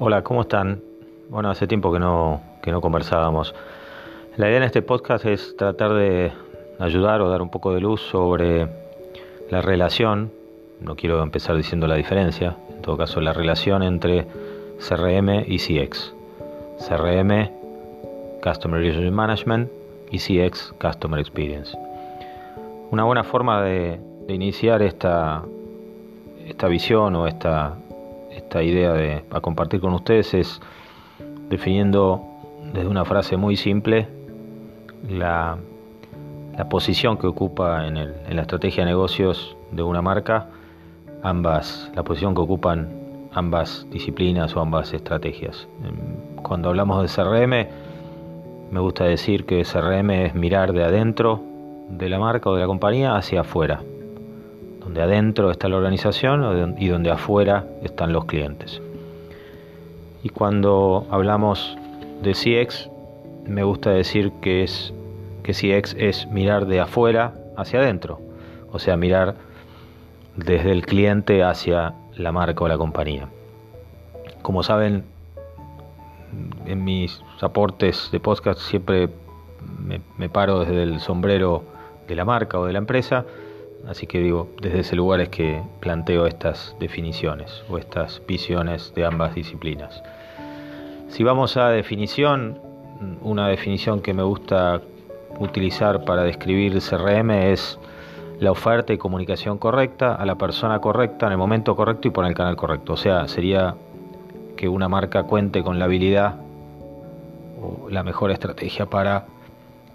Hola, ¿cómo están? Bueno, hace tiempo que no, que no conversábamos. La idea en este podcast es tratar de ayudar o dar un poco de luz sobre la relación, no quiero empezar diciendo la diferencia, en todo caso la relación entre CRM y CX. CRM, Customer Relationship Management, y CX, Customer Experience. Una buena forma de, de iniciar esta, esta visión o esta esta idea de a compartir con ustedes es definiendo desde una frase muy simple la, posición que ocupa en, en, la estrategia de negocios de una marca, ambas, la posición que ocupan ambas disciplinas o ambas estrategias. Cuando hablamos de CRM, me gusta decir que CRM es mirar de adentro de la marca o de la compañía hacia afuera, donde adentro está la organización y donde afuera están los clientes. Y cuando hablamos de CX, me gusta decir que, es, que CX es mirar de afuera hacia adentro, o sea, mirar desde el cliente hacia la marca o la compañía. Como saben, en mis aportes de podcast siempre me, me paro desde el sombrero de la marca o de la empresa Así que digo, desde ese lugar es que planteo estas definiciones o estas visiones de ambas disciplinas. Si vamos a definición, una definición que me gusta utilizar para describir CRM es la oferta y comunicación correcta a la persona correcta en el momento correcto y por el canal correcto. O sea, sería que una marca cuente con la habilidad o la mejor estrategia para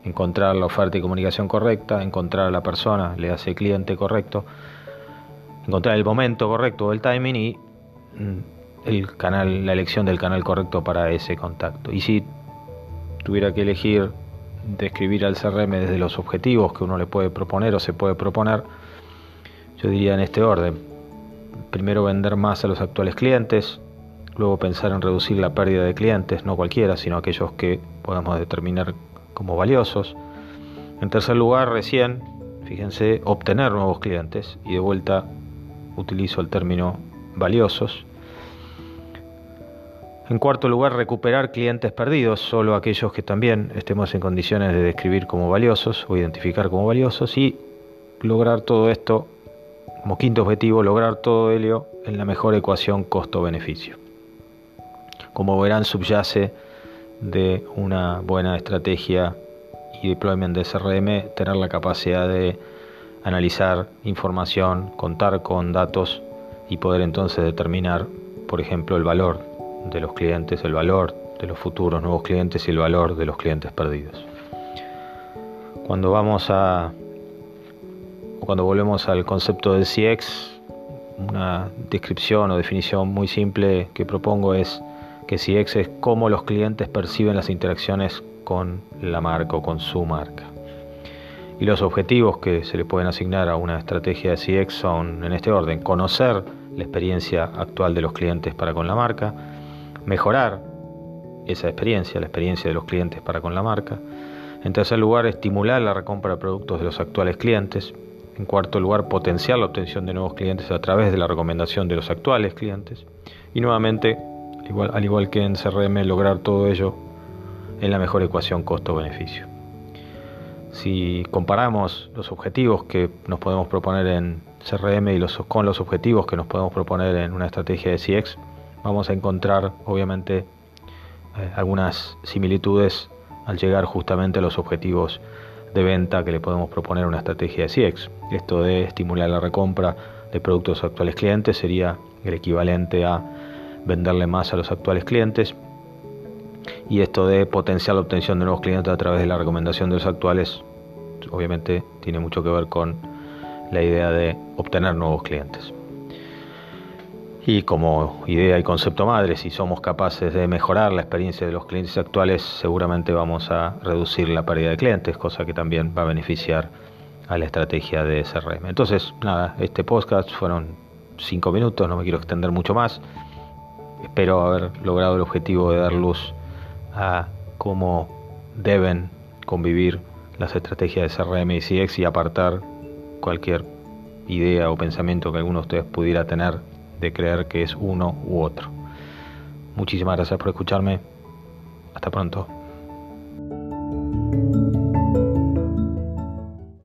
encontrar la oferta y comunicación correcta, encontrar a la persona, le hace cliente correcto, encontrar el momento correcto, el timing y mm, el canal, la elección del canal correcto para ese contacto. Y si tuviera que elegir describir al CRM desde los objetivos que uno le puede proponer o se puede proponer, yo diría en este orden. Primero vender más a los actuales clientes, luego pensar en reducir la pérdida de clientes, no cualquiera, sino aquellos que podamos determinar como valiosos. En tercer lugar, recién, fíjense, obtener nuevos clientes y de vuelta utilizo el término valiosos. En cuarto lugar, recuperar clientes perdidos, solo aquellos que también estemos en condiciones de describir como valiosos o identificar como valiosos y lograr todo esto, como quinto objetivo, lograr todo ello en la mejor ecuación costo-beneficio. Como verán, subyace de una buena estrategia y deployment de CRM, tener la capacidad de analizar información, contar con datos y poder entonces determinar, por ejemplo, el valor de los clientes, el valor de los futuros nuevos clientes y el valor de los clientes perdidos. Cuando vamos a cuando volvemos al concepto del CX, una descripción o definición muy simple que propongo es que CX es cómo los clientes perciben las interacciones con la marca o con su marca. Y los objetivos que se le pueden asignar a una estrategia de CX son en este orden, conocer la experiencia actual de los clientes para con la marca, mejorar esa experiencia, la experiencia de los clientes para con la marca. En tercer lugar, estimular la recompra de productos de los actuales clientes. En cuarto lugar, potenciar la obtención de nuevos clientes a través de la recomendación de los actuales clientes. Y nuevamente, al igual que en CRM, lograr todo ello en la mejor ecuación costo-beneficio. Si comparamos los objetivos que nos podemos proponer en CRM y los, con los objetivos que nos podemos proponer en una estrategia de CX, vamos a encontrar obviamente eh, algunas similitudes al llegar justamente a los objetivos de venta que le podemos proponer a una estrategia de CX. Esto de estimular la recompra de productos actuales clientes sería el equivalente a venderle más a los actuales clientes. Y esto de potenciar la obtención de nuevos clientes a través de la recomendación de los actuales, obviamente tiene mucho que ver con la idea de obtener nuevos clientes. Y como idea y concepto madre, si somos capaces de mejorar la experiencia de los clientes actuales, seguramente vamos a reducir la pérdida de clientes, cosa que también va a beneficiar a la estrategia de CRM. Entonces, nada, este podcast fueron cinco minutos, no me quiero extender mucho más. Espero haber logrado el objetivo de dar luz a cómo deben convivir las estrategias de CRM y CX y apartar cualquier idea o pensamiento que alguno de ustedes pudiera tener de creer que es uno u otro. Muchísimas gracias por escucharme. Hasta pronto.